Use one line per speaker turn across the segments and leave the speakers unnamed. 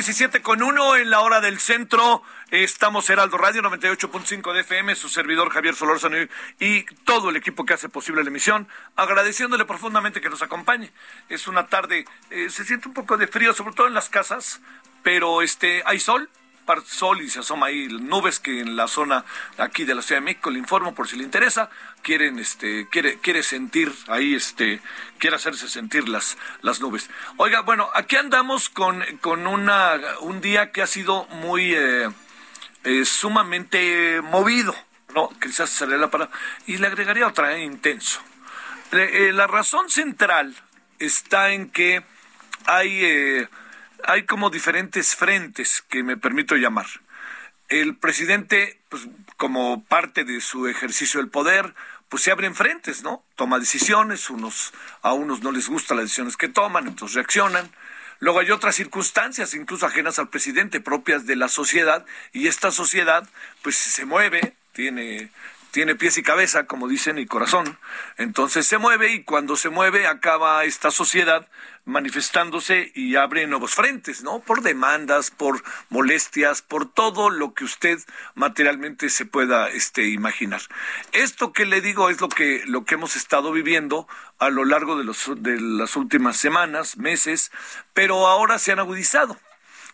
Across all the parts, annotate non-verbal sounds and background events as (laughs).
17 con 1 en la hora del centro. Estamos Heraldo Radio 98.5 de FM, su servidor Javier Solórzano y, todo el equipo que hace posible la emisión, agradeciéndole profundamente que nos acompañe. Es una tarde, eh, se siente un poco de frío, sobre todo en las casas, pero este hay sol, sol y se asoma ahí nubes que en la zona aquí de la Ciudad de México, le informo por si le interesa, quieren este quiere quiere sentir ahí este quiere hacerse sentir las las nubes. Oiga, bueno, aquí andamos con con una un día que ha sido muy eh, eh, sumamente movido, ¿no? Quizás sería la palabra y le agregaría otra, eh, intenso. Eh, la razón central está en que hay, hay como diferentes frentes que me permito llamar. El presidente, pues, como parte de su ejercicio del poder, pues se abren frentes, ¿no? Toma decisiones, unos, a unos no les gustan las decisiones que toman, entonces reaccionan. Luego hay otras circunstancias, incluso ajenas al presidente, propias de la sociedad, y esta sociedad, pues se mueve, tiene, tiene pies y cabeza, como dicen, y corazón. Entonces se mueve y cuando se mueve acaba esta sociedad manifestándose y abre nuevos frentes, ¿no? Por demandas, por molestias, por todo lo que usted materialmente se pueda este, imaginar. Esto que le digo es lo que, lo que hemos estado viviendo a lo largo de, los, de las últimas semanas, meses, pero ahora se han agudizado.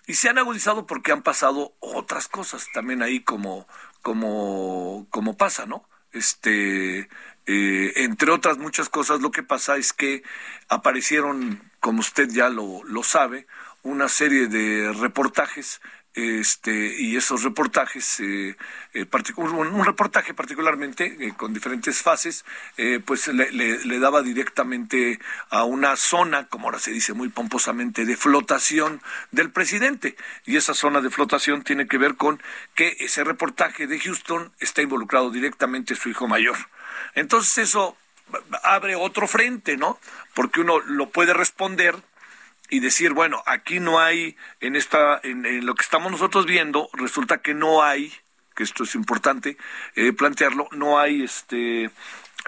Y se han agudizado porque han pasado otras cosas también ahí como, como, como pasa, ¿no? Este, eh, entre otras muchas cosas, lo que pasa es que aparecieron, como usted ya lo, lo sabe, una serie de reportajes este y esos reportajes eh, eh, un, reportaje particularmente eh, con diferentes fases eh, pues le daba directamente a una zona como ahora se dice muy pomposamente de flotación del presidente. Y esa zona de flotación tiene que ver con que ese reportaje de Houston está involucrado directamente su hijo mayor. Entonces eso abre otro frente no porque uno lo puede responder y decir, bueno, aquí no hay, en esta, en, en lo que estamos nosotros viendo, resulta que no hay, que esto es importante eh, plantearlo, no hay este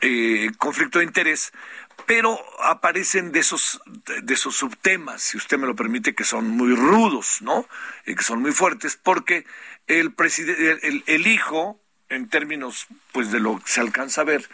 eh, conflicto de interés, pero aparecen de esos, de esos subtemas, si usted me lo permite, que son muy rudos, ¿no? Y que son muy fuertes, porque el el, el hijo, en términos pues de lo que se alcanza a ver,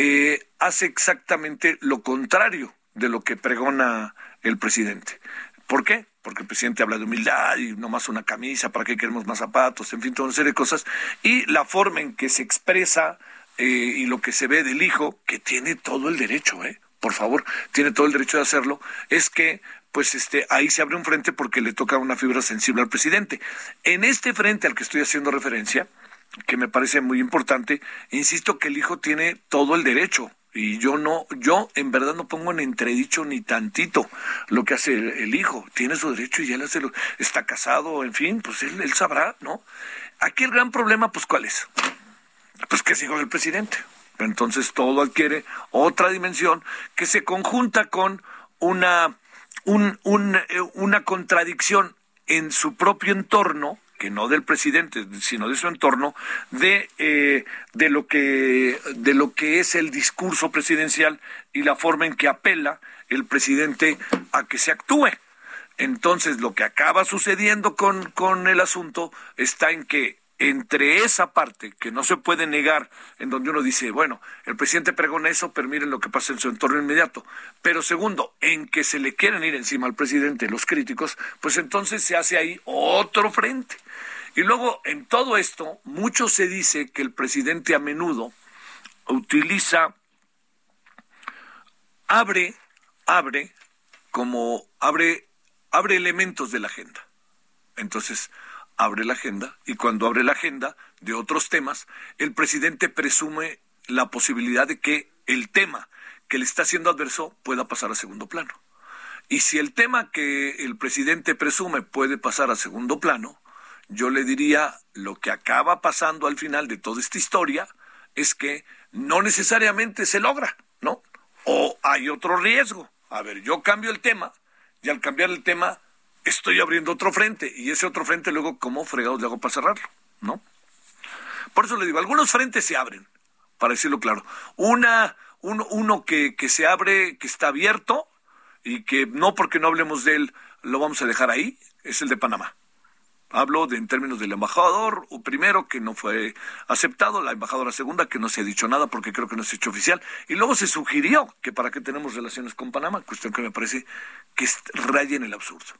eh, hace exactamente lo contrario de lo que pregona el presidente. ¿Por qué? Porque el presidente habla de humildad y no más una camisa, ¿para qué queremos más zapatos? En fin, toda una serie de cosas. Y la forma en que se expresa eh, y lo que se ve del hijo, que tiene todo el derecho, ¿eh? Por favor, tiene todo el derecho de hacerlo, es que pues este ahí se abre un frente porque le toca una fibra sensible al presidente. En este frente al que estoy haciendo referencia, que me parece muy importante, insisto que el hijo tiene todo el derecho y yo no, yo en verdad no pongo en entredicho ni tantito lo que hace el, hijo, tiene su derecho y él hace lo, está casado, en fin, pues él, él sabrá, ¿no? Aquí el gran problema, pues ¿cuál es? Pues que es hijo del presidente. Entonces todo adquiere otra dimensión que se conjunta con una, un, un, eh, una contradicción en su propio entorno, que no del presidente, sino de su entorno, de, eh, de, lo que, de lo que es el discurso presidencial y la forma en que apela el presidente a que se actúe. Entonces, lo que acaba sucediendo con, con el asunto está en que entre esa parte que no se puede negar, en donde uno dice, bueno, el presidente pregona eso, pero miren lo que pasa en su entorno inmediato. Pero segundo, en que se le quieren ir encima al presidente los críticos, pues entonces se hace ahí otro frente. Y luego, en todo esto, mucho se dice que el presidente a menudo utiliza, abre, abre, como abre, abre elementos de la agenda. Entonces, abre la agenda y cuando abre la agenda de otros temas, el presidente presume la posibilidad de que el tema que le está siendo adverso pueda pasar a segundo plano. Y si el tema que el presidente presume puede pasar a segundo plano, yo le diría lo que acaba pasando al final de toda esta historia es que no necesariamente se logra, ¿no? O hay otro riesgo. A ver, yo cambio el tema y al cambiar el tema estoy abriendo otro frente y ese otro frente luego, ¿cómo fregados le hago para cerrarlo? ¿No? Por eso le digo, algunos frentes se abren, para decirlo claro. Una, uno, uno que, que se abre, que está abierto y que no porque no hablemos de él lo vamos a dejar ahí, es el de Panamá. Hablo de, en términos del embajador, o primero que no fue aceptado, la embajadora segunda que no se ha dicho nada porque creo que no se ha hecho oficial, y luego se sugirió que para qué tenemos relaciones con Panamá, cuestión que me parece que raya en el absurdo.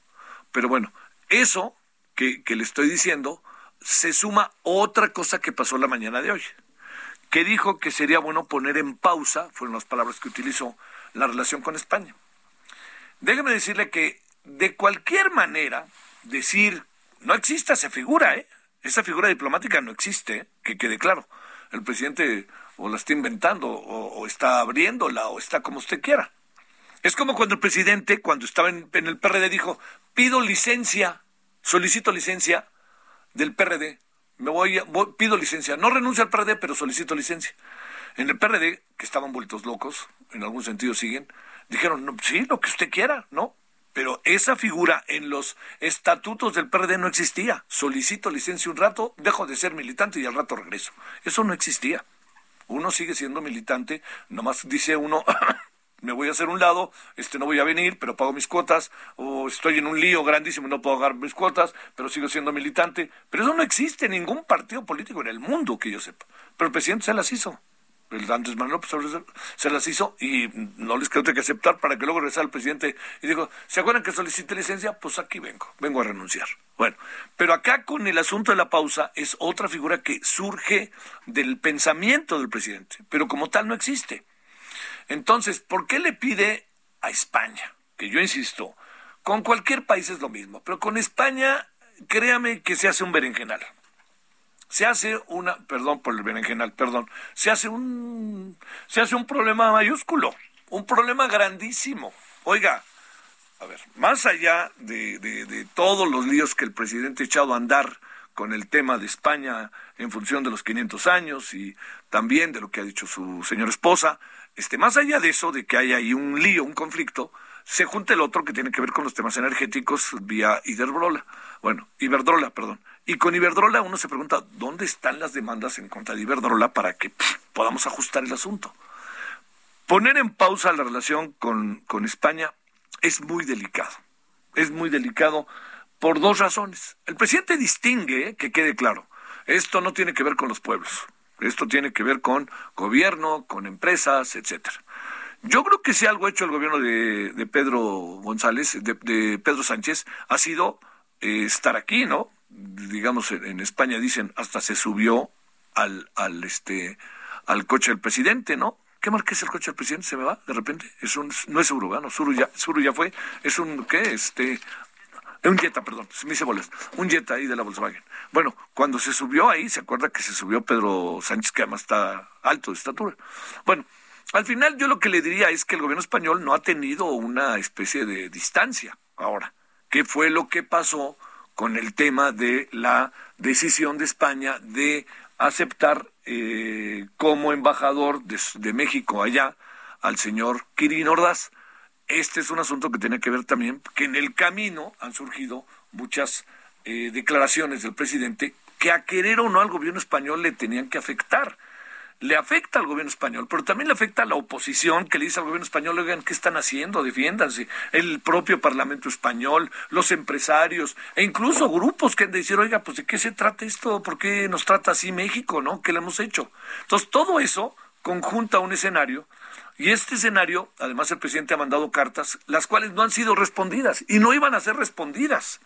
Pero bueno, eso que, le estoy diciendo se suma otra cosa que pasó la mañana de hoy, que dijo que sería bueno poner en pausa, fueron las palabras que utilizó, la relación con España. Déjeme decirle que de cualquier manera decir, no existe esa figura, ¿eh? esa figura diplomática no existe, que quede claro. El presidente o la está inventando, o está abriéndola, o está como usted quiera. Es como cuando el presidente, cuando estaba en, el PRD, dijo, pido licencia, solicito licencia del PRD. Me voy, pido licencia. No renuncio al PRD, pero solicito licencia. En el PRD, que estaban vueltos locos, en algún sentido siguen, dijeron, sí, lo que usted quiera, ¿no? Pero esa figura en los estatutos del PRD no existía. Solicito licencia un rato, dejo de ser militante y al rato regreso. Eso no existía. Uno sigue siendo militante, nomás dice uno, (laughs) me voy a hacer un lado, este no voy a venir, pero pago mis cuotas, o estoy en un lío grandísimo y no puedo pagar mis cuotas, pero sigo siendo militante. Pero eso no existe en ningún partido político en el mundo que yo sepa. Pero el presidente se las hizo. El Andrés Manuel López se las hizo y no les creo que aceptar para que luego regresara el presidente y digo, ¿se acuerdan que solicité licencia? Pues aquí vengo, vengo a renunciar. Bueno, pero acá con el asunto de la pausa es otra figura que surge del pensamiento del presidente, pero como tal no existe. Entonces, ¿por qué le pide a España? Que yo insisto, con cualquier país es lo mismo, pero con España, créame que se hace un berenjenal. Se hace una, perdón por el berenjenal, perdón, se hace un, se hace un problema mayúsculo, un problema grandísimo. Oiga, a ver, más allá de, de, de todos los líos que el presidente ha echado a andar con el tema de España en función de los 500 años y también de lo que ha dicho su señora esposa, este, más allá de eso, de que haya ahí un lío, un conflicto, se junta el otro que tiene que ver con los temas energéticos vía Iberdrola. Bueno, Iberdrola, perdón. Y con Iberdrola uno se pregunta, ¿dónde están las demandas en contra de Iberdrola para que podamos ajustar el asunto? Poner en pausa la relación con, con España es muy delicado. Es muy delicado por dos razones. El presidente distingue, que quede claro, esto no tiene que ver con los pueblos. Esto tiene que ver con gobierno, con empresas, etcétera. Yo creo que si algo ha hecho el gobierno de, Pedro González, de, Pedro Sánchez, ha sido eh, estar aquí, ¿no? Digamos, en, España dicen hasta se subió al, al este al coche del presidente, ¿no? ¿Qué marca es el coche del presidente? ¿Se me va de repente? Es un, no es urbano, Suru ya, fue, es un, ¿qué? Este, un Jetta, perdón, me hice bolas, un Jetta ahí de la Volkswagen. Bueno, cuando se subió ahí, se acuerda que se subió Pedro Sánchez, que además está alto de estatura. Bueno, al final yo lo que le diría es que el gobierno español no ha tenido una especie de distancia ahora. ¿Qué fue lo que pasó con el tema de la decisión de España de aceptar eh, como embajador de, México allá al señor Kirin Ordaz? este es un asunto que tiene que ver también que en el camino han surgido muchas eh, declaraciones del presidente que a querer o no al gobierno español le tenían que afectar le afecta al gobierno español, pero también le afecta a la oposición que le dice al gobierno español, oigan, ¿qué están haciendo? Defiéndanse. El propio Parlamento español, los empresarios e incluso grupos que han de decir, oiga, pues ¿de qué se trata esto? ¿Por qué nos trata así México? ¿No? ¿Qué le hemos hecho? Entonces, todo eso conjunta un escenario y este escenario, además el presidente ha mandado cartas, las cuales no han sido respondidas y no iban a ser respondidas.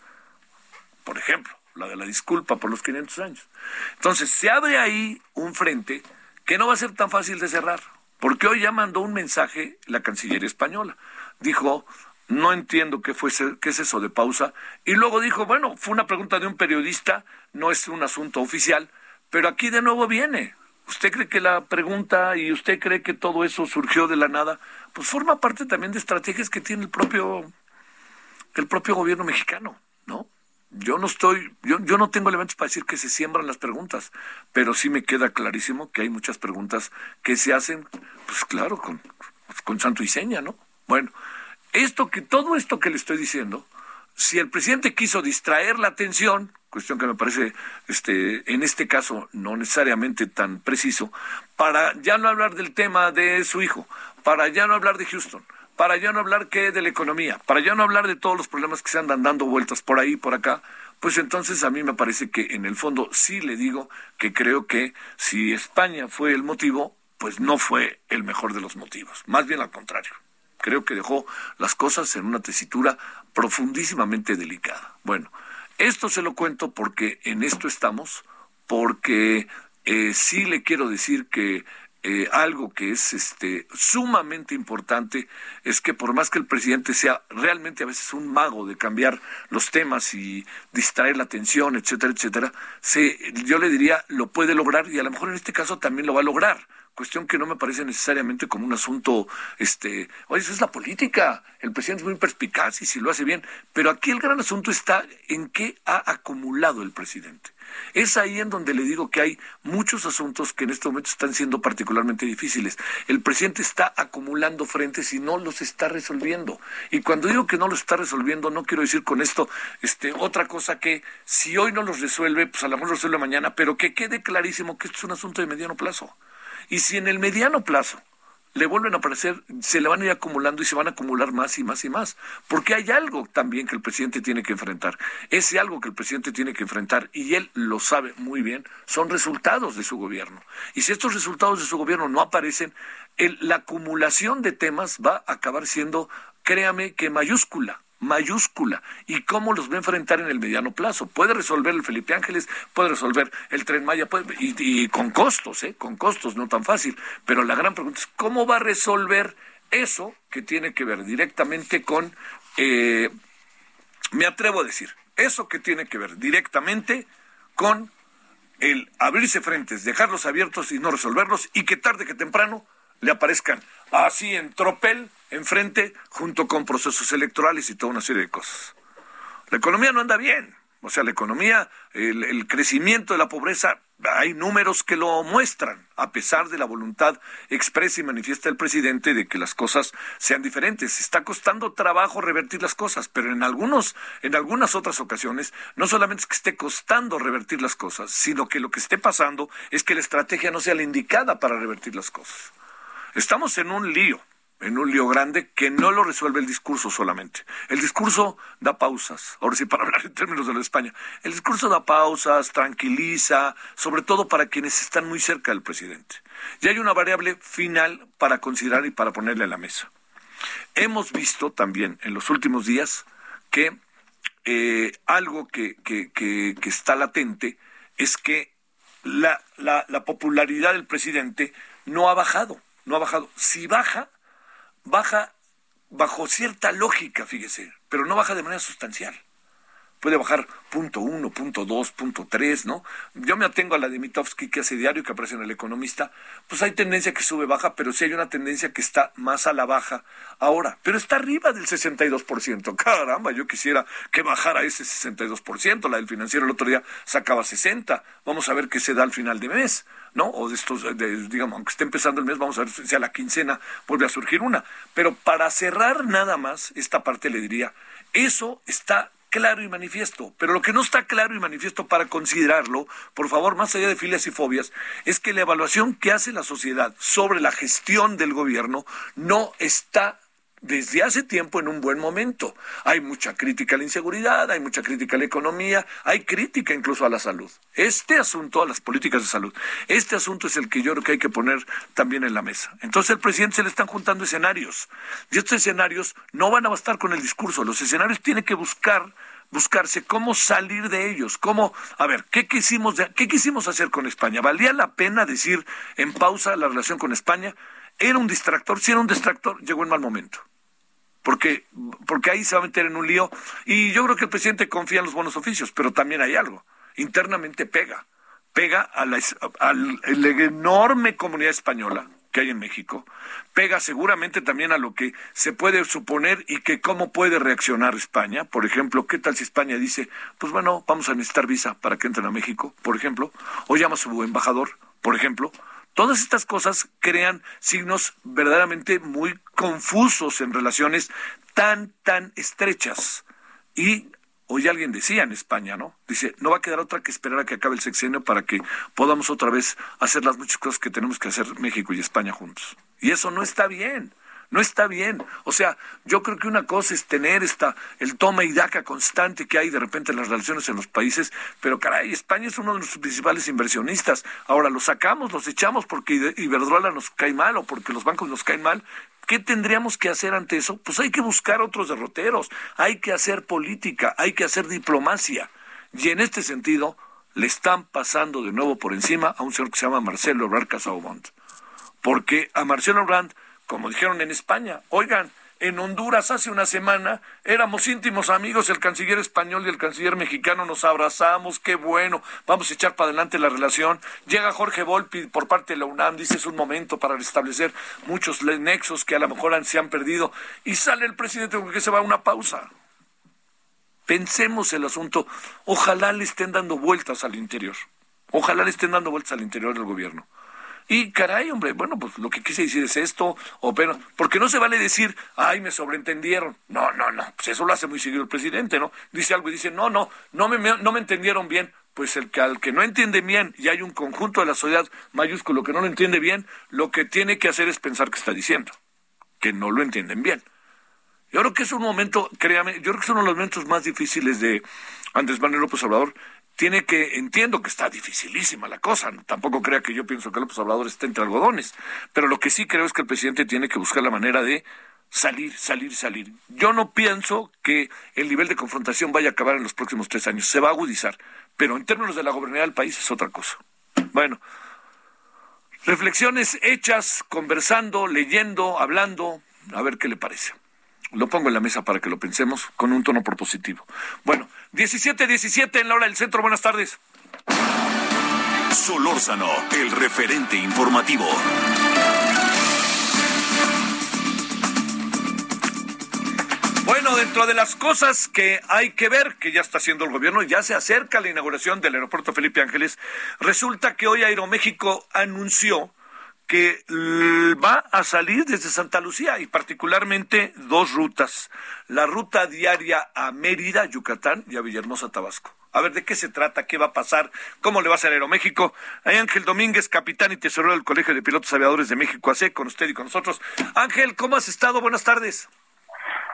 Por ejemplo, la de la disculpa por los 500 años. Entonces, se abre ahí un frente que no va a ser tan fácil de cerrar, porque hoy ya mandó un mensaje la Cancillería española. Dijo, no entiendo qué, fue, qué es eso de pausa. Y luego dijo, bueno, fue una pregunta de un periodista, no es un asunto oficial, pero aquí de nuevo viene. ¿Usted cree que la pregunta y usted cree que todo eso surgió de la nada? Pues forma parte también de estrategias que tiene el propio, el propio gobierno mexicano, ¿no? Yo no estoy, yo, yo no tengo elementos para decir que se siembran las preguntas, pero sí me queda clarísimo que hay muchas preguntas que se hacen, pues claro, con, con santo y seña, ¿no? Bueno, esto que, todo esto que le estoy diciendo, si el presidente quiso distraer la atención, cuestión que me parece, este, en este caso, no necesariamente tan preciso, para ya no hablar del tema de su hijo, para ya no hablar de Houston, para ya no hablar que de la economía, para ya no hablar de todos los problemas que se andan dando vueltas por ahí, por acá, pues entonces a mí me parece que en el fondo sí le digo que creo que si España fue el motivo, pues no fue el mejor de los motivos, más bien al contrario. Creo que dejó las cosas en una tesitura profundísimamente delicada. Bueno, esto se lo cuento porque en esto estamos, porque eh, sí le quiero decir que eh, algo que es este sumamente importante es que por más que el presidente sea realmente a veces un mago de cambiar los temas y distraer la atención, etcétera, etcétera, se, yo le diría lo puede lograr y a lo mejor en este caso también lo va a lograr cuestión que no me parece necesariamente como un asunto, este, oye, eso es la política, el presidente es muy perspicaz y si lo hace bien, pero aquí el gran asunto está en qué ha acumulado el presidente. Es ahí en donde le digo que hay muchos asuntos que en este momento están siendo particularmente difíciles. El presidente está acumulando frentes y no los está resolviendo. Y cuando digo que no los está resolviendo, no quiero decir con esto este, otra cosa que si hoy no los resuelve, pues a lo mejor los resuelve mañana, pero que quede clarísimo que esto es un asunto de mediano plazo. Y si en el mediano plazo le vuelven a aparecer, se le van a ir acumulando y se van a acumular más y más y más. Porque hay algo también que el presidente tiene que enfrentar. Ese algo que el presidente tiene que enfrentar, y él lo sabe muy bien, son resultados de su gobierno. Y si estos resultados de su gobierno no aparecen, la acumulación de temas va a acabar siendo, créame, que mayúscula mayúscula y cómo los va a enfrentar en el mediano plazo. Puede resolver el Felipe Ángeles, puede resolver el Tren Maya, y, con costos, ¿eh? con costos, no tan fácil. Pero la gran pregunta es cómo va a resolver eso que tiene que ver directamente con, eh, me atrevo a decir, eso que tiene que ver directamente con el abrirse frentes, dejarlos abiertos y no resolverlos, y que tarde que temprano le aparezcan así en tropel enfrente junto con procesos electorales y toda una serie de cosas. La economía no anda bien. O sea, la economía, el, crecimiento de la pobreza, hay números que lo muestran, a pesar de la voluntad expresa y manifiesta del presidente de que las cosas sean diferentes. Está costando trabajo revertir las cosas, pero en algunos, en algunas otras ocasiones, no solamente es que esté costando revertir las cosas, sino que lo que esté pasando es que la estrategia no sea la indicada para revertir las cosas. Estamos en un lío en un lío grande que no lo resuelve el discurso solamente. El discurso da pausas, ahora sí (laughs) para hablar en términos de la España, el discurso da pausas, tranquiliza, sobre todo para quienes están muy cerca del presidente. Y hay una variable final para considerar y para ponerle a la mesa. Hemos visto también en los últimos días que eh, algo que, que, está latente es que la, la popularidad del presidente no ha bajado, no ha bajado. Si baja, baja bajo cierta lógica, fíjese, pero no baja de manera sustancial. Puede bajar punto uno, punto dos, punto tres, ¿no? Yo me atengo a la de Mitofsky que hace diario, que aparece en El Economista. Pues hay tendencia que sube, baja, pero sí hay una tendencia que está más a la baja ahora. Pero está arriba del 62%. (laughs) Caramba, yo quisiera que bajara ese 62%. La del financiero el otro día sacaba 60. Vamos a ver qué se da al final de mes. ¿no? O de estos, digamos, aunque esté empezando el mes, vamos a ver si a la quincena vuelve a surgir una. Pero para cerrar nada más esta parte le diría, eso está claro y manifiesto. Pero lo que no está claro y manifiesto para considerarlo, por favor, más allá de filias y fobias, es que la evaluación que hace la sociedad sobre la gestión del gobierno no está desde hace tiempo en un buen momento. Hay mucha crítica a la inseguridad, hay mucha crítica a la economía, hay crítica incluso a la salud. Este asunto, a las políticas de salud, este asunto es el que yo creo que hay que poner también en la mesa. Entonces al presidente se le están juntando escenarios y estos escenarios no van a bastar con el discurso, los escenarios tienen que buscar buscarse cómo salir de ellos, cómo, a ver, ¿qué quisimos, ¿qué quisimos hacer con España? ¿Valía la pena decir en pausa la relación con España? ¿Era un distractor? Si era un distractor, llegó en mal momento porque, porque ahí se va a meter en un lío. Y yo creo que el presidente confía en los buenos oficios, pero también hay algo. Internamente pega. Pega a la, enorme comunidad española que hay en México. Pega seguramente también a lo que se puede suponer y que cómo puede reaccionar España. Por ejemplo, ¿qué tal si España dice, pues bueno, vamos a necesitar visa para que entren a México, por ejemplo? O llama a su embajador, por ejemplo. Todas estas cosas crean signos verdaderamente muy confusos en relaciones tan, tan estrechas. Y hoy alguien decía en España, ¿no? Dice, no va a quedar otra que esperar a que acabe el sexenio para que podamos otra vez hacer las muchas cosas que tenemos que hacer México y España juntos. Y eso no está bien. No está bien. O sea, yo creo que una cosa es tener esta, el toma y daca constante que hay de repente en las relaciones en los países, pero caray, España es uno de nuestros principales inversionistas. Ahora los sacamos, los echamos porque Iberdrola nos cae mal o porque los bancos nos caen mal. ¿Qué tendríamos que hacer ante eso? Pues hay que buscar otros derroteros, hay que hacer política, hay que hacer diplomacia. Y en este sentido, le están pasando de nuevo por encima a un señor que se llama Marcelo Ebrard Casaubont. Porque a Marcelo Ebrard como dijeron en España. Oigan, en Honduras hace una semana éramos íntimos amigos, el canciller español y el canciller mexicano nos abrazamos, qué bueno, vamos a echar para adelante la relación. Llega Jorge Volpi por parte de la UNAM, dice es un momento para restablecer muchos nexos que a lo mejor se han perdido y sale el presidente porque se va a una pausa. Pensemos el asunto, ojalá le estén dando vueltas al interior, ojalá le estén dando vueltas al interior del gobierno. Y caray, hombre, bueno, pues lo que quise decir es esto, o pero, porque no se vale decir, ay, me sobreentendieron. No, no, no, pues eso lo hace muy seguido el presidente, ¿no? Dice algo y dice, no, no, no me, no me entendieron bien. Pues el que al que no entiende bien y hay un conjunto de la sociedad mayúsculo que no lo entiende bien, lo que tiene que hacer es pensar que está diciendo, que no lo entienden bien. Yo creo que es un momento, créame, yo creo que es uno de los momentos más difíciles de Andrés Manuel López Obrador, tiene que, entiendo que está dificilísima la cosa, tampoco crea que yo pienso que López Obrador está entre algodones, pero lo que sí creo es que el presidente tiene que buscar la manera de salir, salir, salir. Yo no pienso que el nivel de confrontación vaya a acabar en los próximos tres años, se va a agudizar, pero en términos de la gobernabilidad del país es otra cosa. Bueno, reflexiones hechas, conversando, leyendo, hablando, a ver qué le parece. Lo pongo en la mesa para que lo pensemos con un tono propositivo. Bueno, 17, 17 en la hora del centro. Buenas tardes.
Solórzano, el referente informativo.
Bueno, dentro de las cosas que hay que ver, que ya está haciendo el gobierno, ya se acerca la inauguración del aeropuerto Felipe Ángeles, resulta que hoy Aeroméxico anunció que va a salir desde Santa Lucía y particularmente dos rutas. La ruta diaria a Mérida, Yucatán y a Villahermosa, Tabasco. A ver, ¿de qué se trata? ¿Qué va a pasar? ¿Cómo le va a ser Aeroméxico? Hay Ángel Domínguez, capitán y tesorero del Colegio de Pilotos Aviadores de México, AC, con usted y con nosotros. Ángel, ¿cómo has estado? Buenas tardes.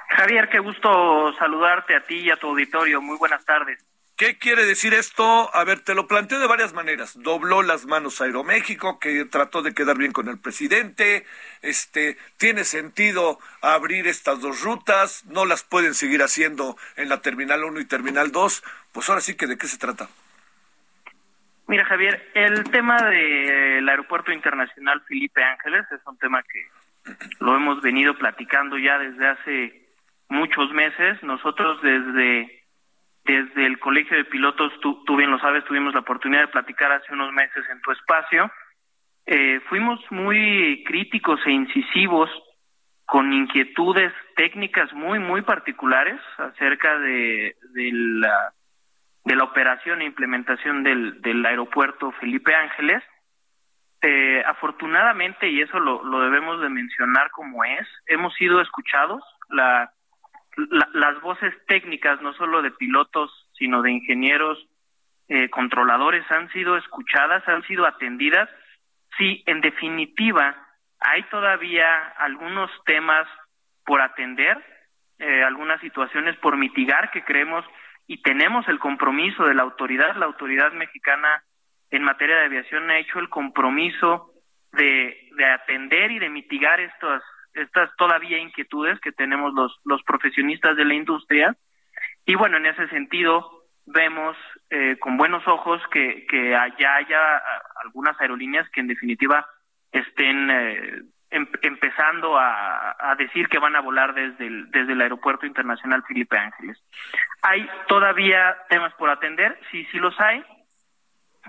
Javier, qué gusto saludarte a ti y a tu auditorio. Muy buenas tardes.
¿Qué quiere decir esto? A ver, te lo planteo de varias maneras. Dobló las manos Aeroméxico, que trató de quedar bien con el presidente. Este, tiene sentido abrir estas dos rutas, no las pueden seguir haciendo en la Terminal 1 y Terminal 2. Pues ahora sí que de qué se trata.
Mira, Javier, el tema del Aeropuerto Internacional Felipe Ángeles es un tema que lo hemos venido platicando ya desde hace muchos meses. Nosotros desde desde el Colegio de Pilotos, tú, bien lo sabes, tuvimos la oportunidad de platicar hace unos meses en tu espacio. Eh, fuimos muy críticos e incisivos con inquietudes técnicas muy, muy particulares acerca de, la, operación e implementación del, del aeropuerto Felipe Ángeles. Eh, afortunadamente, y eso lo, lo debemos de mencionar como es, hemos sido escuchados. La las voces técnicas, no solo de pilotos, sino de ingenieros, eh, controladores, han sido escuchadas, han sido atendidas. Sí, en definitiva, hay todavía algunos temas por atender, eh, algunas situaciones por mitigar que creemos y tenemos el compromiso de la autoridad, la autoridad mexicana en materia de aviación ha hecho el compromiso de, de atender y de mitigar estas estas todavía inquietudes que tenemos los, los profesionistas de la industria. Y bueno, en ese sentido, vemos eh, con buenos ojos que, que ya haya algunas aerolíneas que en definitiva estén eh, em, empezando a, a, decir que van a volar desde el, desde el Aeropuerto Internacional Felipe Ángeles. Hay todavía temas por atender, sí, sí los hay,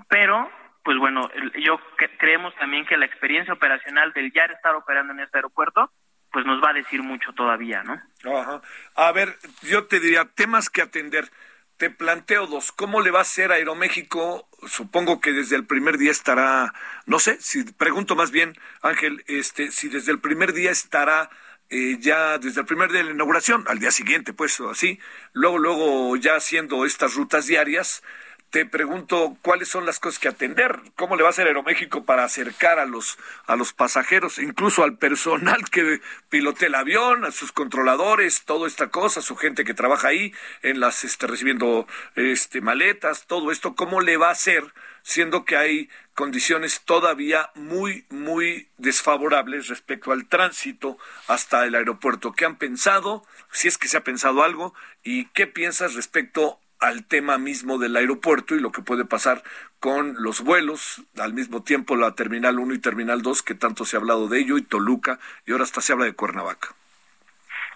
pero pues bueno, yo creemos también que la experiencia operacional del ya estar operando en este aeropuerto, pues nos va a decir mucho todavía, ¿no?
Ajá. A ver, yo te diría, temas que atender. Te planteo dos. ¿Cómo le va a hacer Aeroméxico? Supongo que desde el primer día estará, no sé, si pregunto más bien, Ángel, este, si desde el primer día estará eh, ya desde el primer día de la inauguración, al día siguiente, pues así, luego, luego ya haciendo estas rutas diarias, te pregunto cuáles son las cosas que atender, cómo le va a hacer Aeroméxico para acercar a los a los pasajeros, incluso al personal que pilotea el avión, a sus controladores, toda esta cosa, su gente que trabaja ahí en las este, recibiendo este maletas, todo esto, cómo le va a hacer siendo que hay condiciones todavía muy muy desfavorables respecto al tránsito hasta el aeropuerto. ¿Qué han pensado? Si es que se ha pensado algo y qué piensas respecto al tema mismo del aeropuerto y lo que puede pasar con los vuelos, al mismo tiempo la Terminal 1 y Terminal 2, que tanto se ha hablado de ello, y Toluca, y ahora hasta se habla de Cuernavaca.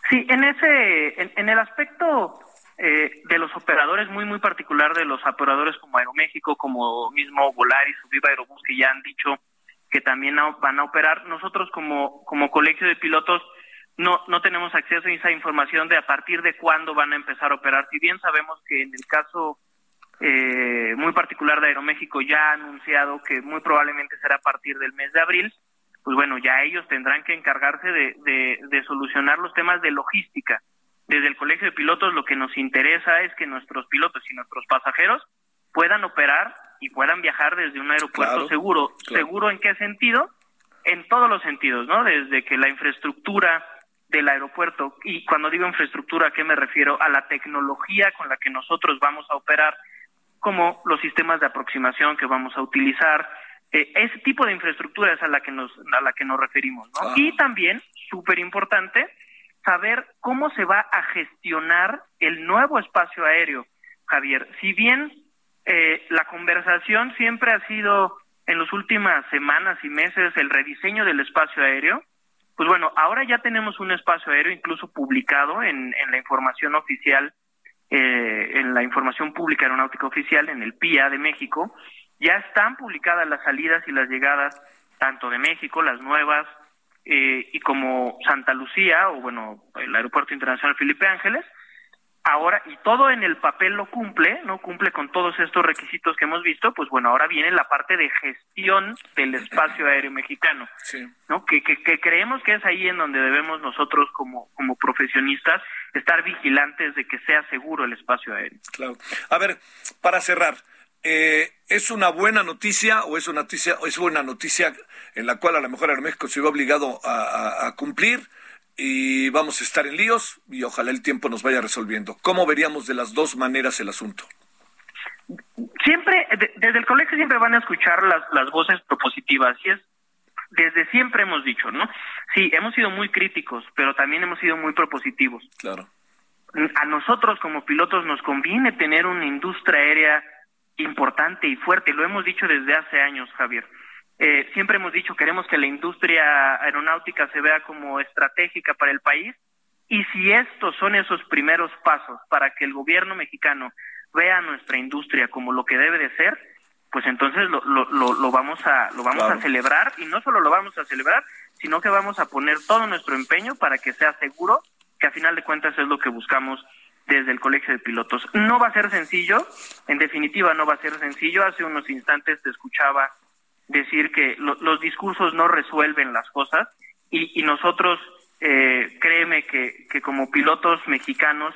Sí, en ese, en, el aspecto eh, de los operadores, muy, muy particular de los operadores como Aeroméxico, como mismo Volaris, Viva Aerobús, que ya han dicho que también van a operar, nosotros como, como colegio de pilotos, no, no tenemos acceso a esa información de a partir de cuándo van a empezar a operar. Si bien sabemos que en el caso eh, muy particular de Aeroméxico ya ha anunciado que muy probablemente será a partir del mes de abril, pues bueno, ya ellos tendrán que encargarse de, de, solucionar los temas de logística. Desde el Colegio de Pilotos lo que nos interesa es que nuestros pilotos y nuestros pasajeros puedan operar y puedan viajar desde un aeropuerto seguro. ¿Seguro en qué sentido? En todos los sentidos, ¿no? Desde que la infraestructura del aeropuerto. Y cuando digo infraestructura, ¿a qué me refiero? A la tecnología con la que nosotros vamos a operar, como los sistemas de aproximación que vamos a utilizar. Eh, ese tipo de infraestructura es a la que nos, a la que nos referimos. ¿no? Y también, súper importante, saber cómo se va a gestionar el nuevo espacio aéreo, Javier. Si bien eh, la conversación siempre ha sido en las últimas semanas y meses el rediseño del espacio aéreo, pues bueno, ahora ya tenemos un espacio aéreo incluso publicado en, en la información oficial, eh, en la información pública aeronáutica oficial, en el PIA de México. Ya están publicadas las salidas y las llegadas tanto de México, las nuevas, eh, y como Santa Lucía, o bueno, el Aeropuerto Internacional Felipe Ángeles, ahora, y todo en el papel lo cumple, ¿no? Cumple con todos estos requisitos que hemos visto, pues bueno, ahora viene la parte de gestión del espacio aéreo mexicano, ¿no? Que, que, creemos que es ahí en donde debemos nosotros como, como profesionistas estar vigilantes de que sea seguro el espacio aéreo.
Claro. A ver, para cerrar, eh, ¿es una buena noticia o es una noticia, es una noticia en la cual a lo mejor Aeroméxico se ve obligado a cumplir? Y vamos a estar en líos y ojalá el tiempo nos vaya resolviendo. ¿Cómo veríamos de las dos maneras el asunto?
Siempre, desde el colegio siempre van a escuchar las, las voces propositivas y es, desde siempre hemos dicho, ¿no? Sí, hemos sido muy críticos, pero también hemos sido muy propositivos.
Claro.
A nosotros como pilotos nos conviene tener una industria aérea importante y fuerte, lo hemos dicho desde hace años, Javier. Eh, siempre hemos dicho queremos que la industria aeronáutica se vea como estratégica para el país y si estos son esos primeros pasos para que el gobierno mexicano vea nuestra industria como lo que debe de ser, pues entonces lo, lo, lo, vamos a lo vamos a celebrar y no solo lo vamos a celebrar, sino que vamos a poner todo nuestro empeño para que sea seguro, que a final de cuentas es lo que buscamos desde el Colegio de Pilotos. No va a ser sencillo, en definitiva no va a ser sencillo. Hace unos instantes te escuchaba decir que los discursos no resuelven las cosas y, nosotros eh, créeme que, que como pilotos mexicanos,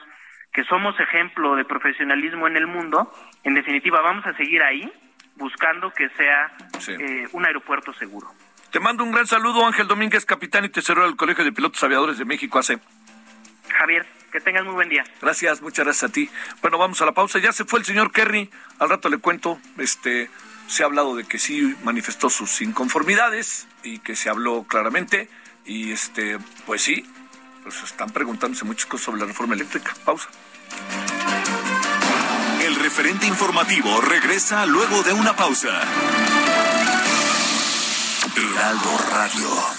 que somos ejemplo de profesionalismo en el mundo, en definitiva vamos a seguir ahí buscando que sea eh, un aeropuerto seguro.
Te mando un gran saludo, Ángel Domínguez, capitán y tesorero del Colegio de Pilotos Aviadores de México, AC.
Javier, que tengas muy buen día.
Gracias, muchas gracias a ti. Bueno, vamos a la pausa. Ya se fue el señor Kerry. Al rato le cuento, este, se ha hablado de que sí manifestó sus inconformidades y que se habló claramente. Y este, pues sí, pues están preguntándose muchas cosas sobre la reforma eléctrica. Pausa.
El referente informativo regresa luego de una pausa. Heraldo Radio.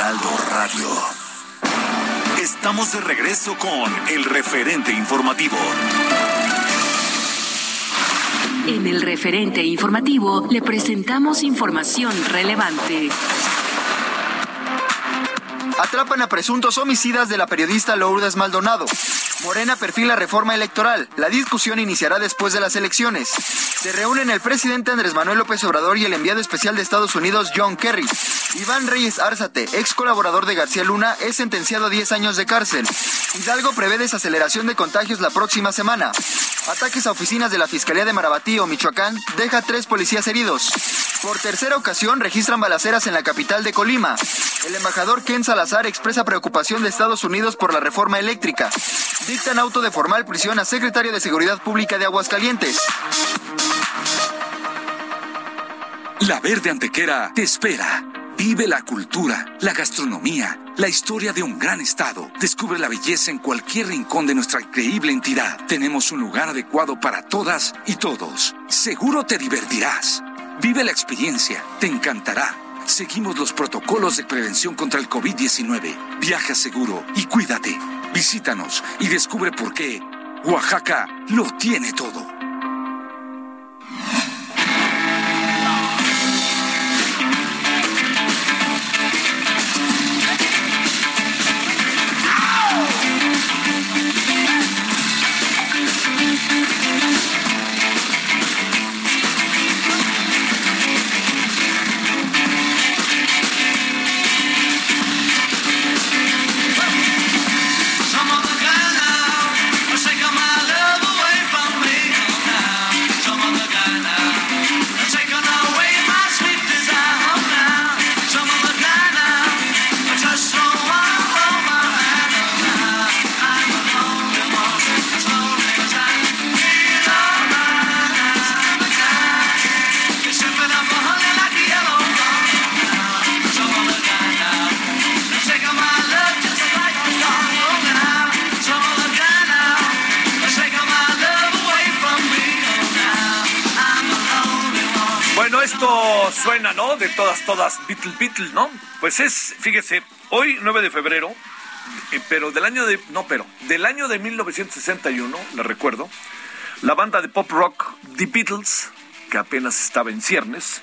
Heraldo Radio. Estamos de regreso con el referente informativo.
En el referente informativo le presentamos información relevante.
Atrapan a presuntos homicidas de la periodista Lourdes Maldonado. Morena perfila reforma electoral. La discusión iniciará después de las elecciones. Se reúnen el presidente Andrés Manuel López Obrador y el enviado especial de Estados Unidos John Kerry. Iván Reyes Arzate, ex colaborador de García Luna, es sentenciado a 10 años de cárcel. Hidalgo prevé desaceleración de contagios la próxima semana. Ataques a oficinas de la Fiscalía de Marabatío, Michoacán, deja tres policías heridos. Por tercera ocasión registran balaceras en la capital de Colima. El embajador Ken Salazar expresa preocupación de Estados Unidos por la reforma eléctrica. Dictan auto de formal prisión a secretario de Seguridad Pública de Aguascalientes.
La Verde Antequera te espera. Vive la cultura, la gastronomía, la historia de un gran estado. Descubre la belleza en cualquier rincón de nuestra increíble entidad. Tenemos un lugar adecuado para todas y todos. Seguro te divertirás. Vive la experiencia, te encantará. Seguimos los protocolos de prevención contra el COVID-19. Viaja seguro y cuídate. Visítanos y descubre por qué Oaxaca lo tiene todo.
Todas, Beatle, Beatle, ¿no? Pues es, fíjese, hoy 9 de febrero, eh, pero del año de, no, pero, del año de 1961, le recuerdo, la banda de pop rock The Beatles, que apenas estaba en ciernes,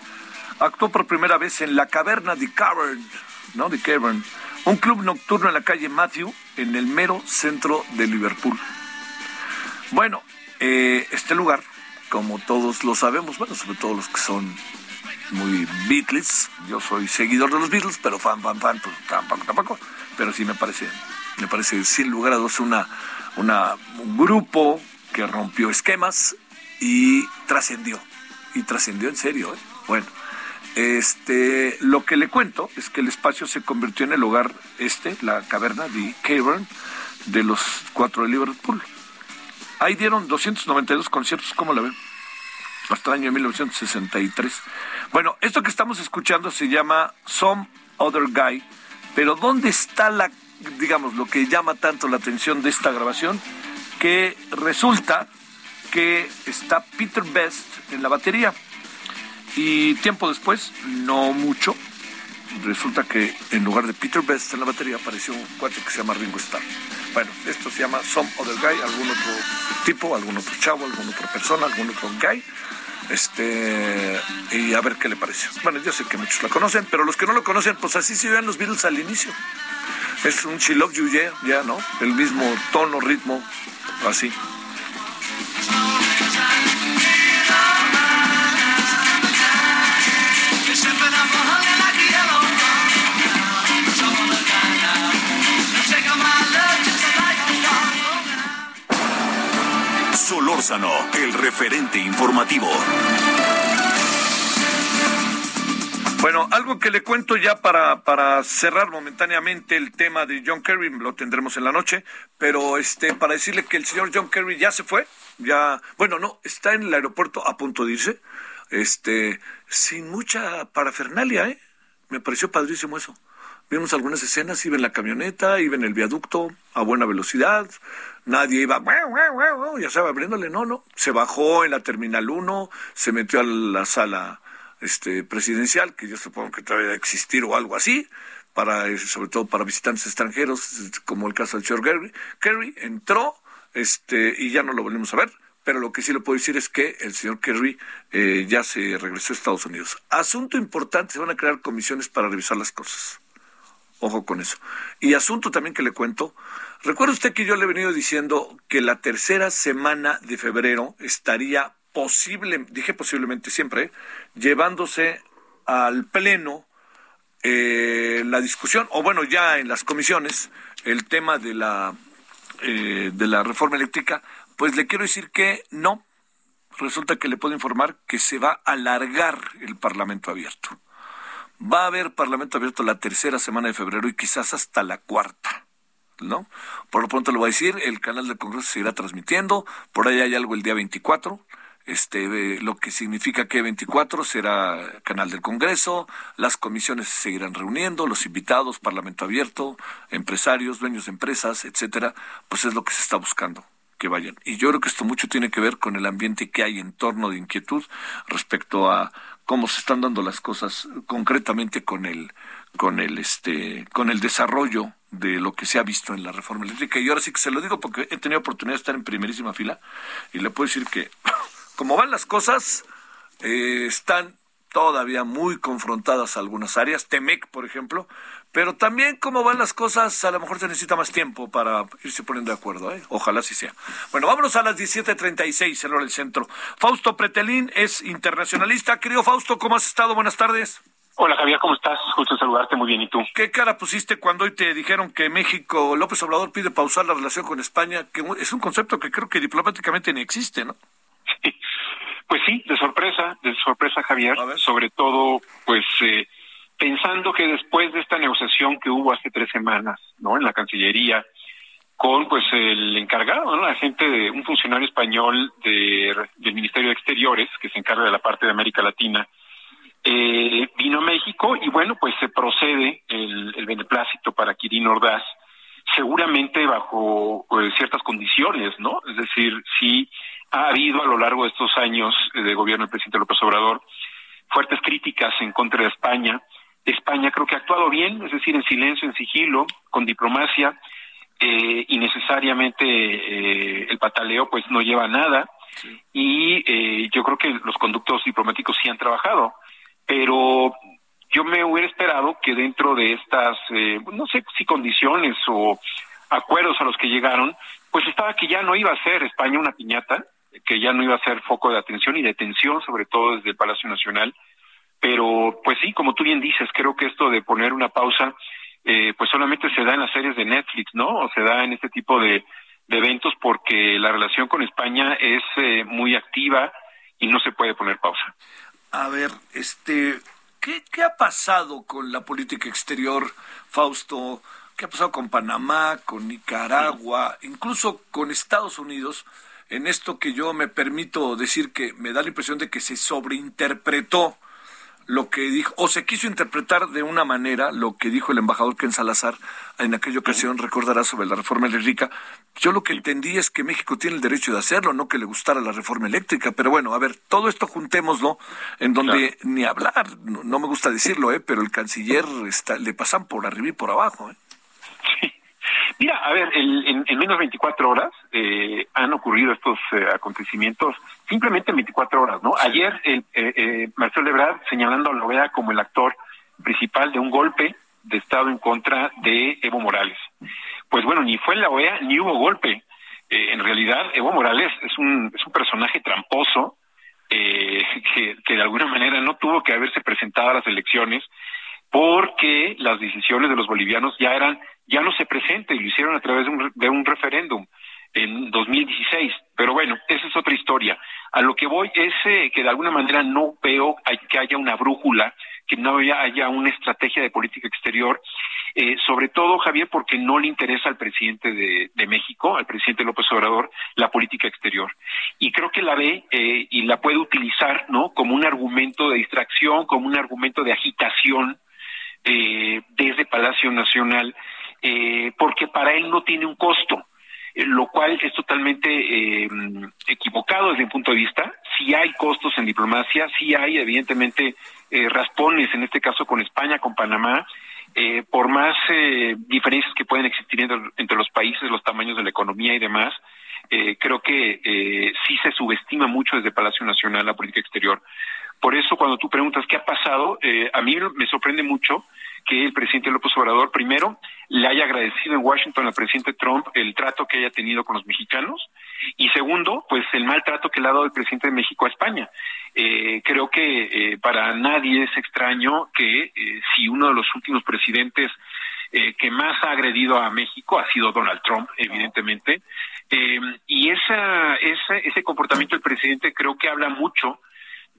actuó por primera vez en la caverna de Cavern, ¿no? De Cavern, un club nocturno en la calle Matthew, en el mero centro de Liverpool. Bueno, eh, este lugar, como todos lo sabemos, bueno, sobre todo los que son muy Beatles. Yo soy seguidor de los Beatles, pero fan, fan, fan, pues tampoco, tampoco. Pero sí me parece, me parece sin lugar a dos una, una, un grupo que rompió esquemas y trascendió. Y trascendió en serio, ¿eh? Bueno, este, lo que le cuento es que el espacio se convirtió en el hogar este, la caverna de Cavern, de los cuatro de Liverpool. Ahí dieron 292 conciertos, ¿cómo la ven? Hasta el año 1963. Bueno, esto que estamos escuchando se llama Some Other Guy, pero ¿dónde está la, digamos, lo que llama tanto la atención de esta grabación? Que resulta que está Peter Best en la batería. Y tiempo después, no mucho, resulta que en lugar de Peter Best en la batería apareció un cuate que se llama Ringo Starr. Bueno, esto se llama Some Other Guy, algún otro tipo, algún otro chavo, alguna otra persona, algún otro guy. Este, y a ver qué le parece. Bueno, yo sé que muchos la conocen, pero los que no lo conocen, pues así se vean los Beatles al inicio. Es un She Love You ya, ¿no? El mismo tono, ritmo, así.
Solórzano, el referente informativo.
Bueno, algo que le cuento ya para, para cerrar momentáneamente el tema de John Kerry, lo tendremos en la noche, pero este para decirle que el señor John Kerry ya se fue, ya, bueno, no, está en el aeropuerto a punto de irse, este, sin mucha parafernalia, ¿eh? Me pareció padrísimo eso. Vimos algunas escenas, iba en la camioneta, iba en el viaducto a buena velocidad, nadie iba, ya estaba abriéndole, no, no, se bajó en la Terminal 1, se metió a la sala este, presidencial, que yo supongo que todavía existir o algo así, para, eh, sobre todo para visitantes extranjeros, como el caso del señor Kerry, Kerry entró este, y ya no lo volvimos a ver pero lo que sí le puedo decir es que el señor Kerry eh, ya se regresó a Estados Unidos. Asunto importante, se van a crear comisiones para revisar las cosas. Ojo con eso. Y asunto también que le cuento. Recuerda usted que yo le he venido diciendo que la tercera semana de febrero estaría posible, dije posiblemente siempre, llevándose al pleno eh, la discusión, o bueno, ya en las comisiones, el tema de la, eh, de la reforma eléctrica, pues le quiero decir que no. Resulta que le puedo informar que se va a alargar el Parlamento abierto. Va a haber Parlamento abierto la tercera semana de febrero y quizás hasta la cuarta. ¿No? Por lo pronto lo voy a decir, el canal del Congreso se irá transmitiendo, por ahí hay algo el día 24, este, lo que significa que 24 será canal del Congreso, las comisiones se seguirán reuniendo, los invitados, Parlamento abierto, empresarios, dueños de empresas, etcétera, pues es lo que se está buscando que vayan. Y yo creo que esto mucho tiene que ver con el ambiente que hay en torno de inquietud respecto a cómo se están dando las cosas concretamente con el con el este con el desarrollo de lo que se ha visto en la reforma eléctrica. Y ahora sí que se lo digo porque he tenido oportunidad de estar en primerísima fila y le puedo decir que (laughs) como van las cosas eh, están todavía muy confrontadas algunas áreas Temec por ejemplo pero también como van las cosas, a lo mejor se necesita más tiempo para irse poniendo de acuerdo. ¿eh? Ojalá así sea. Bueno, vámonos a las 17.36, en hora del centro. Fausto Pretelín es internacionalista. Querido Fausto, ¿cómo has estado? Buenas tardes.
Hola Javier, ¿cómo estás? Justo saludarte muy bien. ¿Y tú?
¿Qué cara pusiste cuando hoy te dijeron que México, López Obrador pide pausar la relación con España? Que es un concepto que creo que diplomáticamente ni existe, ¿no?
Pues sí, de sorpresa, de sorpresa Javier. Sobre todo, pues... Eh, pensando que después de esta negociación que hubo hace tres semanas, ¿no? En la Cancillería, con pues el encargado, ¿no? La gente de un funcionario español de, del Ministerio de Exteriores que se encarga de la parte de América Latina, eh, vino a México y bueno, pues se procede el, el beneplácito para Quirino Ordaz, seguramente bajo pues, ciertas condiciones, ¿no? Es decir, sí ha habido a lo largo de estos años de gobierno del presidente López Obrador fuertes críticas en contra de España, España creo que ha actuado bien, es decir, en silencio, en sigilo, con diplomacia, eh, y necesariamente eh, el pataleo pues no lleva a nada, y eh, yo creo que los conductos diplomáticos sí han trabajado, pero yo me hubiera esperado que dentro de estas, no sé si condiciones o acuerdos a los que llegaron, pues estaba que ya no iba a ser España una piñata, que ya no iba a ser foco de atención y de tensión, sobre todo desde el Palacio Nacional, pero, pues sí, como tú bien dices, creo que esto de poner una pausa, eh, pues solamente se da en las series de Netflix, ¿no? O se da en este tipo de, eventos porque la relación con España es eh, muy activa y no se puede poner pausa.
A ver, este, ¿qué, ¿qué ha pasado con la política exterior, Fausto? ¿Qué ha pasado con Panamá, con Nicaragua, incluso con Estados Unidos? En esto que yo me permito decir que me da la impresión de que se sobreinterpretó lo que dijo, o se quiso interpretar de una manera lo que dijo el embajador Ken Salazar en aquella ocasión, recordará sobre la reforma eléctrica. Yo lo que entendí es que México tiene el derecho de hacerlo, no que le gustara la reforma eléctrica, pero bueno, a ver, todo esto juntémoslo, en donde ni hablar, no, me gusta decirlo, ¿eh? pero el canciller está, le pasan por arriba y por abajo. ¿eh?
Sí. Mira, a ver, en, en, menos de 24 horas eh, han ocurrido estos eh, acontecimientos, simplemente en 24 horas, ¿no? Ayer eh, eh, Marcelo Lebrard señalando a la OEA como el actor principal de un golpe de Estado en contra de Evo Morales. Pues bueno, ni fue la OEA ni hubo golpe. en realidad, Evo Morales es un, es un personaje tramposo (laughs) que, que de alguna manera no tuvo que haberse presentado a las elecciones porque las decisiones de los bolivianos ya eran ya no se presenta y lo hicieron a través de un, de un referéndum en 2016. Pero bueno, esa es otra historia. A lo que voy es eh, que de alguna manera no veo que haya una brújula, que no haya, una estrategia de política exterior, eh, sobre todo, Javier, porque no le interesa al presidente de, de, México, al presidente López Obrador, la política exterior. Y creo que la ve eh, y la puede utilizar, ¿no? Como un argumento de distracción, como un argumento de agitación eh, desde Palacio Nacional eh, porque para él no tiene un costo, eh, lo cual es totalmente eh, equivocado desde mi punto de vista. Si hay costos en diplomacia, si hay evidentemente eh, raspones, en este caso con España, con Panamá, eh, por más eh, diferencias que pueden existir entre, los países, los tamaños de la economía y demás, eh, creo que sí se subestima mucho desde Palacio Nacional la política exterior. Por eso, cuando tú preguntas qué ha pasado, eh, a mí me sorprende mucho que el presidente López Obrador, primero, le haya agradecido en Washington al presidente Trump el trato que haya tenido con los mexicanos y segundo, pues el mal trato que le ha dado el presidente de México a España. Eh, creo que eh, para nadie es extraño que eh, si uno de los últimos presidentes eh, que más ha agredido a México ha sido Donald Trump, evidentemente, eh, y esa, esa, ese comportamiento del presidente creo que habla mucho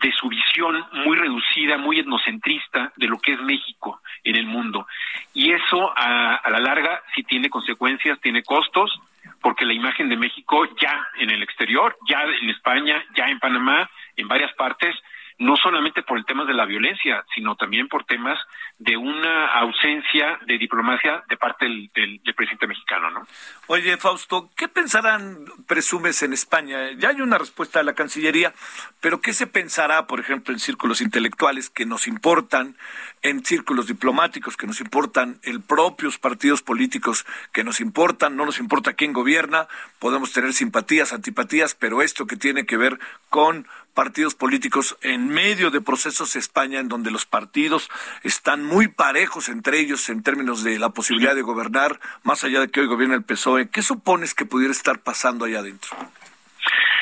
de su visión muy reducida, muy etnocentrista de lo que es México en el mundo. Y eso a, a, la larga sí tiene consecuencias, tiene costos, porque la imagen de México ya en el exterior, ya en España, ya en Panamá, en varias partes, no solamente por el tema de la violencia, sino también por temas de una ausencia de diplomacia de parte del, presidente mexicano, ¿no?
Oye, Fausto, ¿qué pensarán, presumes, en España? Ya hay una respuesta de la Cancillería, pero ¿qué se pensará, por ejemplo, en círculos intelectuales que nos importan, en círculos diplomáticos que nos importan, en propios partidos políticos que nos importan, no nos importa quién gobierna, podemos tener simpatías, antipatías, pero esto que tiene que ver con partidos políticos en medio de procesos de España en donde los partidos están muy parejos entre ellos en términos de la posibilidad de gobernar, más allá de que hoy gobierna el PSOE. ¿Qué supones que pudiera estar pasando allá adentro?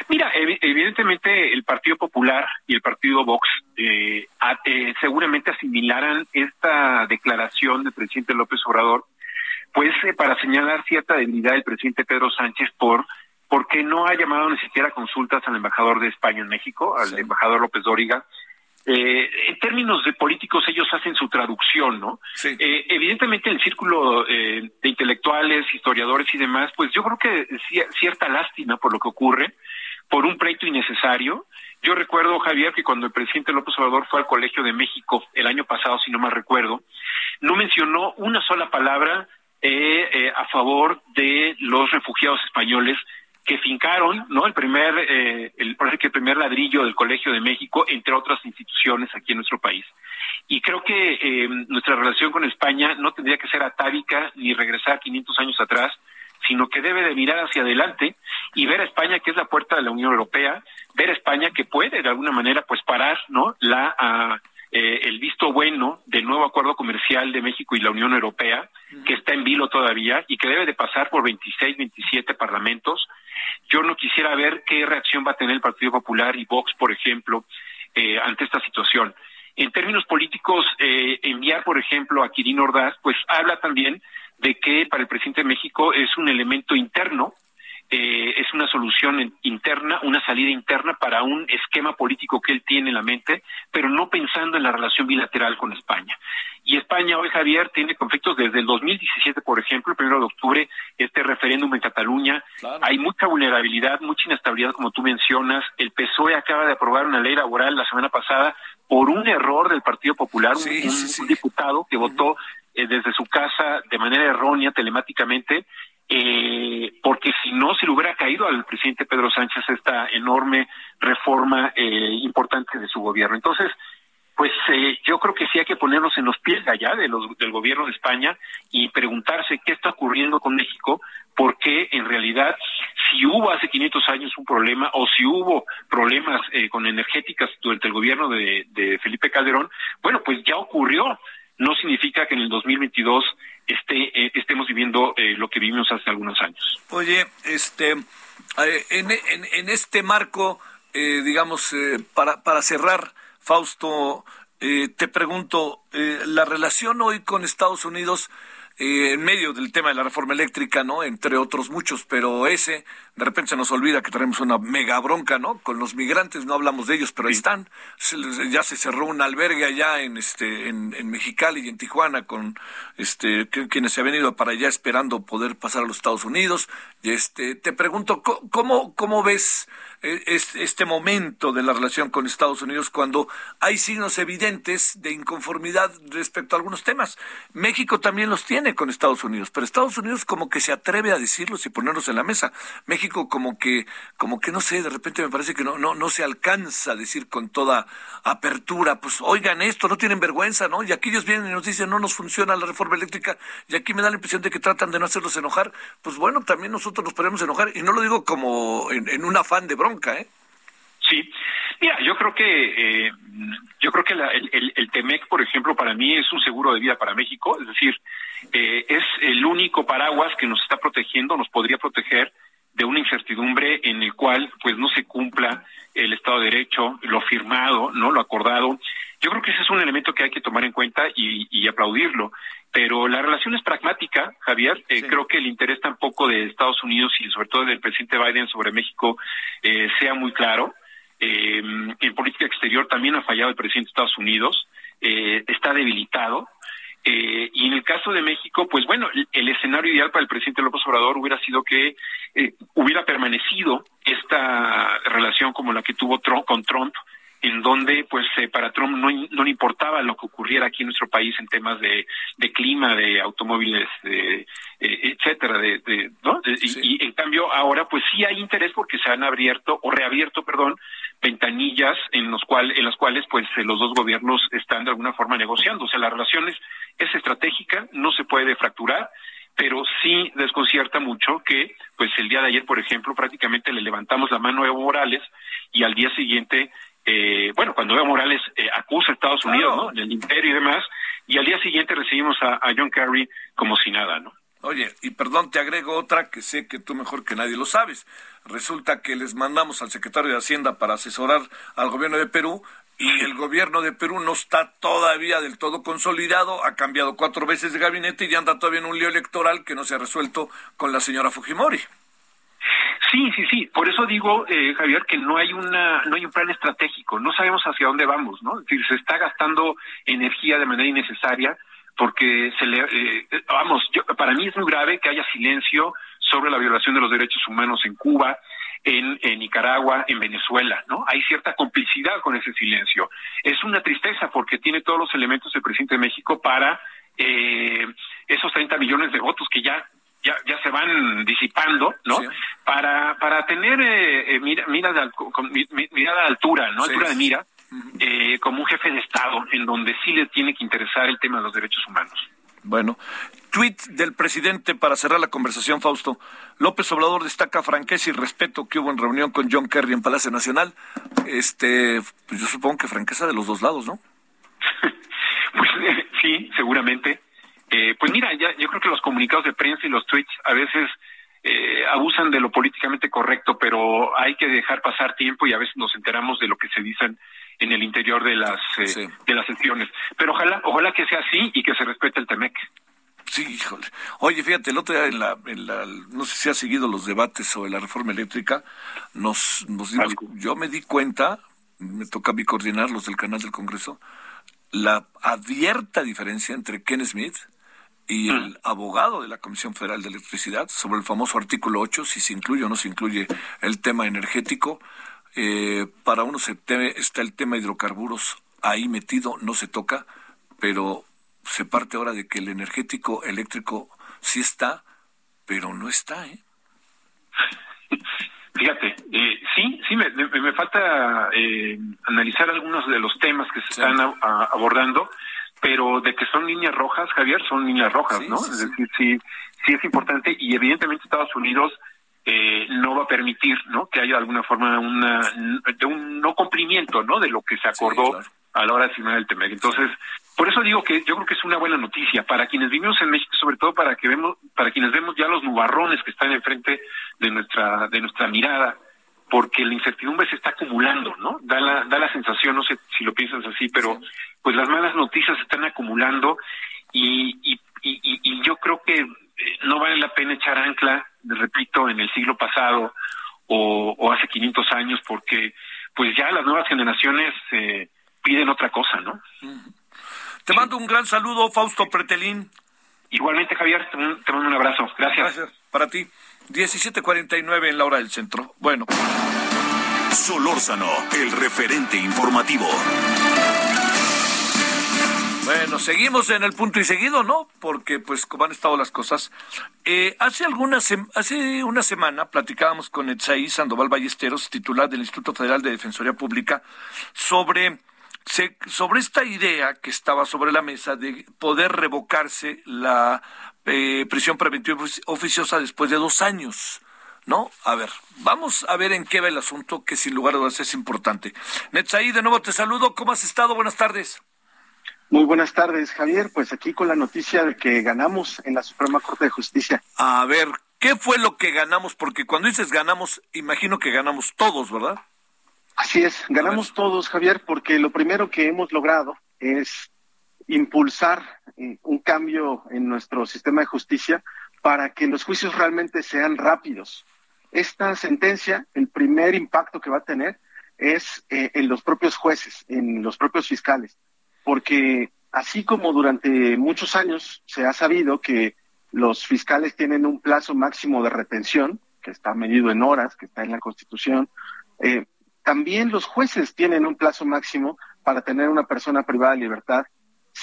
Mira, evidentemente el Partido Popular y el Partido Vox eh, eh, seguramente asimilarán esta declaración del presidente López Obrador, pues eh, para señalar cierta debilidad del presidente Pedro Sánchez por porque no ha llamado ni siquiera consultas al embajador de España en México, al sí. embajador López Dóriga. Eh, en términos de políticos, ellos hacen su traducción, ¿no?
Sí.
Eh, evidentemente, el círculo eh, de intelectuales, historiadores y demás, pues yo creo que cierta lástima por lo que ocurre, por un pleito innecesario. Yo recuerdo, Javier, que cuando el presidente López Obrador fue al Colegio de México el año pasado, si no mal recuerdo, no mencionó una sola palabra eh, eh, a favor de los refugiados españoles que fincaron no el primer eh, el el primer ladrillo del Colegio de México entre otras instituciones aquí en nuestro país. Y creo que eh, nuestra relación con España no tendría que ser atávica ni regresar 500 años atrás sino que debe de mirar hacia adelante y ver a España que es la puerta de la Unión Europea ver a España que puede de alguna manera pues parar no la uh, eh, el visto bueno del nuevo acuerdo comercial de México y la Unión Europea, que está en vilo todavía y que debe de pasar por 26, 27 parlamentos. Yo no quisiera ver qué reacción va a tener el Partido Popular y Vox, por ejemplo, eh, ante esta situación. En términos políticos, eh, enviar, por ejemplo, a Quirino Ordaz, pues habla también de que para el presidente de México es un elemento interno eh, es una solución interna, una salida interna para un esquema político que él tiene en la mente, pero no pensando en la relación bilateral con España. Y España hoy, Javier, tiene conflictos desde el 2017, por ejemplo, el primero de octubre, este referéndum en Cataluña. Hay mucha vulnerabilidad, mucha inestabilidad, como tú mencionas. El PSOE acaba de aprobar una ley laboral la semana pasada por un error del Partido Popular, un, diputado que votó eh, desde su casa de manera errónea telemáticamente eh, porque si no se le hubiera caído al presidente Pedro Sánchez esta enorme reforma eh, importante de su gobierno. Entonces, pues eh, yo creo que sí hay que ponernos en los pies allá de los, del gobierno de España y preguntarse qué está ocurriendo con México, porque en realidad si hubo hace 500 años un problema o si hubo problemas eh, con energéticas durante el gobierno de Felipe Calderón, bueno, pues ya ocurrió no significa que en el 2022 esté, eh, estemos viviendo eh, lo que vivimos hace algunos años.
Oye, este, eh, en, en, en este marco, digamos, para, para cerrar, Fausto, te pregunto, la relación hoy con Estados Unidos eh, en medio del tema de la reforma eléctrica, ¿no? Entre otros muchos, pero ese, de repente se nos olvida que tenemos una mega bronca, ¿no? Con los migrantes, no hablamos de ellos, pero ahí están. ya se cerró un albergue allá en este, en, en Mexicali y en Tijuana con este, quienes se han venido para allá esperando poder pasar a los Estados Unidos. Y este, te pregunto, ¿cómo, cómo ves e, este momento de la relación con Estados Unidos cuando hay signos evidentes de inconformidad respecto a algunos temas. México también los tiene con Estados Unidos, pero Estados Unidos como que se atreve a decirlos y ponerlos en la mesa. México como que, como que no sé, de repente me parece que no, no, no se alcanza a decir con toda apertura, pues oigan esto, no tienen vergüenza, ¿no? Y aquí ellos vienen y nos dicen no nos funciona la reforma eléctrica y aquí me da la impresión de que tratan de no hacerlos enojar. Pues bueno, también nosotros nos podemos enojar y no lo digo como en, un afán de bronca, ¿eh?
Sí, mira, yo creo que eh, yo creo que el, el, Temec, por ejemplo, para mí es un seguro de vida para México, es decir, eh, es el único paraguas que nos está protegiendo, nos podría proteger de una incertidumbre en el cual pues no se cumpla el Estado de Derecho, lo firmado, no lo acordado. Yo creo que ese es un elemento que hay que tomar en cuenta y, y aplaudirlo. Pero la relación es pragmática, Javier. Eh, creo que el interés tampoco de Estados Unidos y sobre todo del presidente Biden sobre México eh, sea muy claro. Eh, en política exterior también ha fallado el presidente de Estados Unidos. está debilitado. Y en el caso de México, pues bueno, el, escenario ideal para el presidente López Obrador hubiera sido que hubiera permanecido esta relación como la que tuvo Trump con Trump en donde pues eh, para Trump no, no le importaba lo que ocurriera aquí en nuestro país en temas de, de clima, de automóviles, de, eh, etcétera, de, ¿no? y, en cambio ahora pues sí hay interés porque se han abierto o reabierto, perdón, ventanillas en los cual en las cuales pues eh, los dos gobiernos están de alguna forma negociando, o sea la relación es, es estratégica, no se puede fracturar pero sí desconcierta mucho que, pues el día de ayer, por ejemplo, prácticamente le levantamos la mano a Evo Morales y al día siguiente eh, bueno, cuando Evo Morales eh, acusa a Estados Unidos, ¿no? Del imperio y demás, y al día siguiente recibimos a, John Kerry como si nada, ¿no?
Oye, y perdón, te agrego otra que sé que tú mejor que nadie lo sabes. Resulta que les mandamos al secretario de Hacienda para asesorar al gobierno de Perú y el gobierno de Perú no está todavía del todo consolidado, ha cambiado cuatro veces de gabinete y anda todavía en un lío electoral que no se ha resuelto con la señora Fujimori.
Sí, sí, sí. Por eso digo, eh, Javier, que no hay una, no hay un plan estratégico. No sabemos hacia dónde vamos, ¿no? Es decir, se está gastando energía de manera innecesaria porque se le, eh, vamos, yo, para mí es muy grave que haya silencio sobre la violación de los derechos humanos en Cuba, en, en, Nicaragua, en Venezuela, ¿no? Hay cierta complicidad con ese silencio. Es una tristeza porque tiene todos los elementos el presidente de México para eh, esos 30 millones de votos que ya ya, ya se van disipando, ¿no? Para, para tener eh, eh mira, mirada de altura, ¿no? Altura de mira, eh, como un jefe de Estado, en donde sí le tiene que interesar el tema de los derechos humanos.
Bueno, tweet del presidente para cerrar la conversación, Fausto. López Obrador destaca franqueza y respeto que hubo en reunión con John Kerry en Palacio Nacional. Este, pues yo supongo que franqueza de los dos lados, ¿no? (laughs)
pues sí, seguramente. Eh, pues mira, ya, yo creo que los comunicados de prensa y los tweets a veces eh, abusan de lo políticamente correcto, pero hay que dejar pasar tiempo y a veces nos enteramos de lo que se dicen en el interior de las eh, de las sesiones. Pero ojalá ojalá que sea así y que se respete el Temec.
Sí, híjole. Oye, fíjate, el otro día en la, en la, no sé si ha seguido los debates sobre la reforma eléctrica, nos, nos dimos, yo me di cuenta, me toca a mí coordinar los del canal del Congreso, la abierta diferencia entre Ken Smith y el mm. abogado de la Comisión Federal de Electricidad sobre el famoso artículo 8, si se incluye o no se incluye el tema energético. Eh, para uno se está el tema hidrocarburos ahí metido, no se toca, pero se parte ahora de que el energético eléctrico sí está, pero no está, ¿eh? (laughs)
Fíjate, eh, sí, sí, me, me, falta eh, analizar algunos de los temas que se están abordando, pero de que son líneas rojas, Javier, son líneas rojas, ¿no? es decir, sí, sí es importante y evidentemente Estados Unidos eh, no va a permitir, ¿no? Que haya de alguna forma una, de un no cumplimiento, ¿no? De lo que se acordó a la hora de firmar el TEMEC. Entonces, por eso digo que yo creo que es una buena noticia para quienes vivimos en México, sobre todo para que vemos, para quienes vemos ya los nubarrones que están enfrente de nuestra, de nuestra mirada, porque la incertidumbre se está acumulando, ¿no? Da la, da la sensación, no sé si lo piensas así, pero pues las malas noticias se están acumulando y, y, y, y yo creo que eh, no vale la pena echar ancla, repito, en el siglo pasado o, o hace 500 años, porque pues ya las nuevas generaciones eh, piden otra cosa, ¿no?
Te mando un gran saludo, Fausto Pretelín.
Igualmente, Javier, te mando un abrazo. Gracias.
Gracias. Para ti. 17.49 en la hora del centro. Bueno.
Solórzano, el referente informativo.
Bueno, seguimos en el punto y seguido, ¿no? Porque, pues, como han estado las cosas. Eh, hace, algunas, hace una semana platicábamos con Etsaí Sandoval Ballesteros, titular del Instituto Federal de Defensoría Pública, sobre sobre esta idea que estaba sobre la mesa de poder revocarse la eh, prisión preventiva oficiosa después de dos años. ¿no? A ver, vamos a ver en qué va el asunto, que sin lugar a dudas es importante. Netzaí, de nuevo te saludo. ¿Cómo has estado? Buenas tardes.
Muy buenas tardes, Javier. Pues aquí con la noticia de que ganamos en la Suprema Corte de Justicia.
A ver, ¿qué fue lo que ganamos? Porque cuando dices ganamos, imagino que ganamos todos, ¿verdad?
Así es, ganamos todos, Javier, porque lo primero que hemos logrado es impulsar eh, un cambio en nuestro sistema de justicia para que los juicios realmente sean rápidos. Esta sentencia, el primer impacto que va a tener es eh, en los propios jueces, en los propios fiscales, porque así como durante muchos años se ha sabido que los fiscales tienen un plazo máximo de retención, que está medido en horas, que está en la Constitución, eh, también los jueces tienen un plazo máximo para tener una persona privada de libertad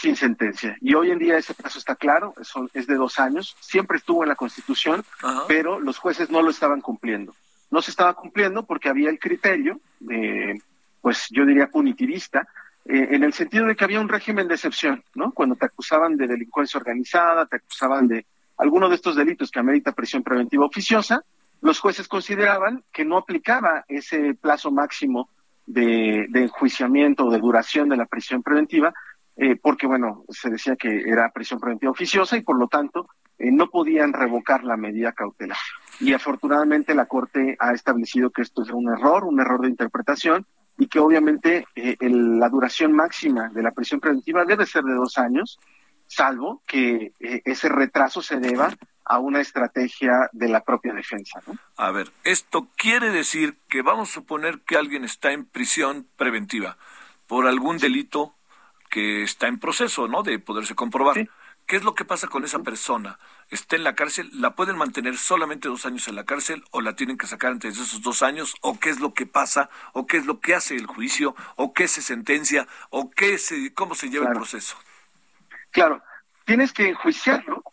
sin sentencia. Y hoy en día ese plazo está claro, es de dos años, siempre estuvo en la Constitución, pero los jueces no lo estaban cumpliendo. No se estaba cumpliendo porque había el criterio, de, pues yo diría punitivista, eh, en el sentido de que había un régimen de excepción, ¿no? Cuando te acusaban de delincuencia organizada, te acusaban de alguno de estos delitos que amerita prisión preventiva oficiosa, los jueces consideraban que no aplicaba ese plazo máximo de, enjuiciamiento o de duración de la prisión preventiva, eh, porque, bueno, se decía que era prisión preventiva oficiosa y, por lo tanto, eh, no podían revocar la medida cautelar. Y afortunadamente la Corte ha establecido que esto es un error, un error de interpretación, y que obviamente eh, la duración máxima de la prisión preventiva debe ser de dos años, salvo que ese retraso se deba a una estrategia de la propia defensa. ¿no?
A ver, esto quiere decir que vamos a suponer que alguien está en prisión preventiva por algún delito que está en proceso, ¿no? De poderse comprobar. ¿Qué es lo que pasa con esa persona? ¿Está en la cárcel? ¿La pueden mantener solamente dos años en la cárcel o la tienen que sacar antes de esos dos años? ¿O qué es lo que pasa? ¿O qué es lo que hace el juicio? ¿O qué se sentencia? ¿O qué se, cómo se lleva el proceso?
Claro, tienes que enjuiciarlo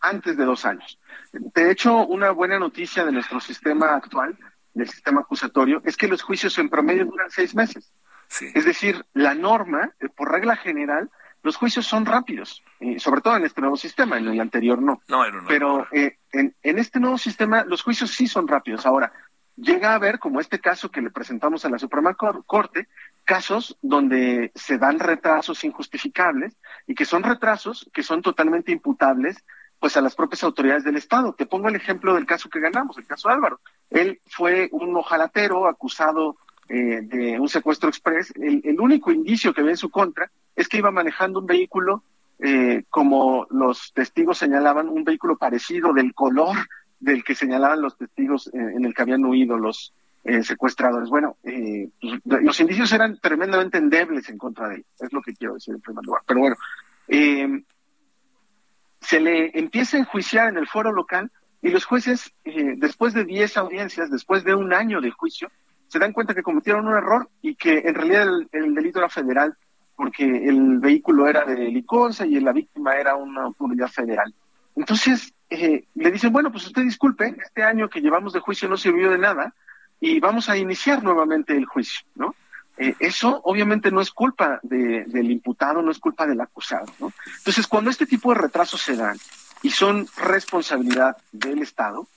antes de dos años. De hecho, una buena noticia de nuestro sistema actual, del sistema acusatorio, es que los juicios en promedio duran seis meses. Es decir, la norma, eh, por regla general, los juicios son rápidos, sobre todo en este nuevo sistema, en el anterior no.
no,
Pero eh, en, en, este nuevo sistema los juicios sí son rápidos. Ahora, llega a haber, como este caso que le presentamos a la Suprema Corte, casos donde se dan retrasos injustificables y que son retrasos que son totalmente imputables pues a las propias autoridades del Estado. Te pongo el ejemplo del caso que ganamos, el caso Álvaro. Él fue un ojalatero acusado eh, de un secuestro express. El, único indicio que ve en su contra es que iba manejando un vehículo eh, como los testigos señalaban, un vehículo parecido del color del que señalaban los testigos eh, en el que habían huido los eh, secuestradores. Bueno, los indicios eran tremendamente endebles en contra de él, es lo que quiero decir en primer lugar. Pero bueno, se le empieza a enjuiciar en el foro local y los jueces, después de 10 audiencias, después de un año de juicio, se dan cuenta que cometieron un error y que en realidad el delito era federal porque el vehículo era de Liconza y la víctima era una autoridad federal. Entonces, eh, le dicen, bueno, pues usted disculpe, este año que llevamos de juicio no sirvió de nada y vamos a iniciar nuevamente el juicio, ¿no? Eh, eso obviamente no es culpa del imputado, no es culpa del acusado, ¿no? Entonces, cuando este tipo de retrasos se dan y son responsabilidad del Estado,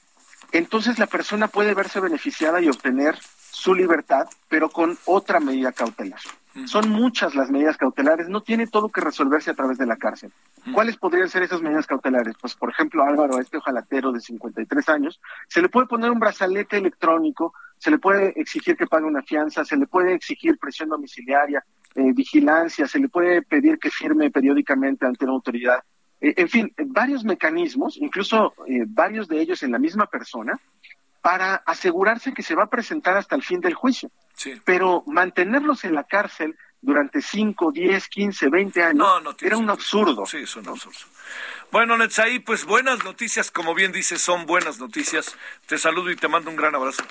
entonces la persona puede verse beneficiada y obtener su libertad, pero con otra medida cautelar. Son muchas las medidas cautelares, no tiene todo que resolverse a través de la cárcel. ¿Cuáles podrían ser esas medidas cautelares? Pues, por ejemplo, Álvaro, este ojalatero de 53 años, se le puede poner un brazalete electrónico, se le puede exigir que pague una fianza, se le puede exigir presión domiciliaria, eh, vigilancia, se le puede pedir que firme periódicamente ante una autoridad. Eh, en fin, varios mecanismos, incluso eh, varios de ellos en la misma persona, para asegurarse que se va a presentar hasta el fin del juicio. Pero mantenerlos en la cárcel durante 5, 10, 15, 20 años era un absurdo.
Sí, es un absurdo. Bueno, Netzaí, pues buenas noticias, como bien dices, son buenas noticias. Te saludo y te mando un gran abrazo.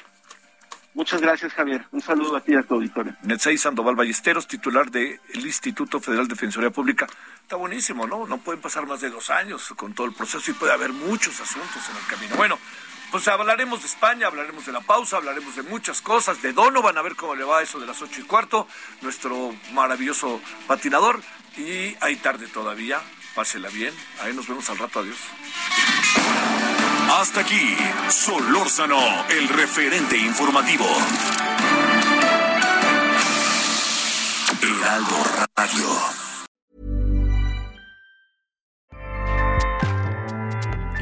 Muchas gracias, Javier. Un saludo a ti y a tu auditorio.
Netzaí Sandoval Ballesteros, titular del Instituto Federal de Defensoría Pública. Está buenísimo, ¿no? No pueden pasar más de dos años con todo el proceso y puede haber muchos asuntos en el camino. Bueno, pues hablaremos de España, hablaremos de la pausa, hablaremos de muchas cosas, de Donovan, a ver cómo le va eso de las ocho y cuarto, nuestro maravilloso patinador. Y hay tarde todavía, pásela bien, ahí nos vemos al rato, adiós.
Hasta aquí, Solórzano, el referente informativo. Heraldo Radio.